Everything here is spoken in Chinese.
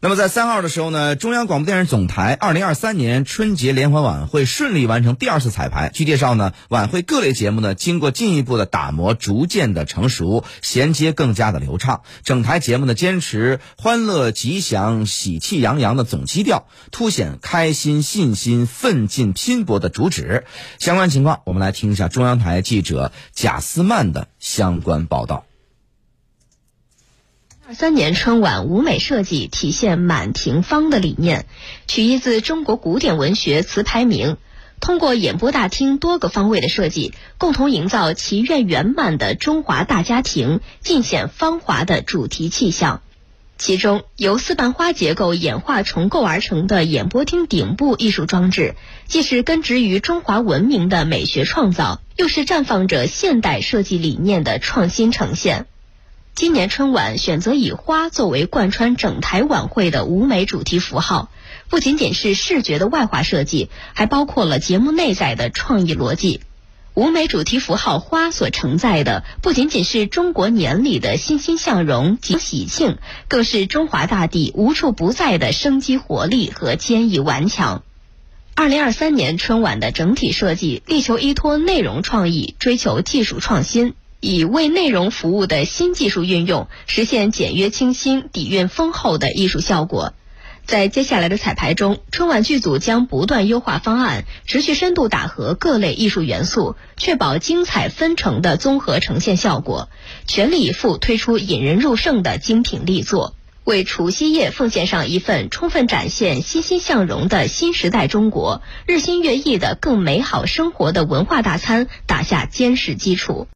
那么在三号的时候呢，中央广播电视总台二零二三年春节联欢晚会顺利完成第二次彩排。据介绍呢，晚会各类节目呢经过进一步的打磨，逐渐的成熟，衔接更加的流畅。整台节目呢坚持欢乐、吉祥、喜气洋洋的总基调，凸显开心、信心、奋进、拼搏的主旨。相关情况，我们来听一下中央台记者贾思曼的相关报道。二三年春晚舞美设计体现满庭芳的理念，取意自中国古典文学词牌名，通过演播大厅多个方位的设计，共同营造祈愿圆满的中华大家庭，尽显芳华的主题气象。其中，由四瓣花结构演化重构而成的演播厅顶部艺术装置，既是根植于中华文明的美学创造，又是绽放着现代设计理念的创新呈现。今年春晚选择以花作为贯穿整台晚会的舞美主题符号，不仅仅是视觉的外化设计，还包括了节目内在的创意逻辑。舞美主题符号花所承载的，不仅仅是中国年里的欣欣向荣及喜庆，更是中华大地无处不在的生机活力和坚毅顽强。二零二三年春晚的整体设计力求依托内容创意，追求技术创新。以为内容服务的新技术运用，实现简约清新、底蕴丰厚的艺术效果。在接下来的彩排中，春晚剧组将不断优化方案，持续深度打合各类艺术元素，确保精彩纷呈的综合呈现效果，全力以赴推出引人入胜的精品力作，为除夕夜奉献上一份充分展现欣欣向荣的新时代中国、日新月异的更美好生活的文化大餐打下坚实基础。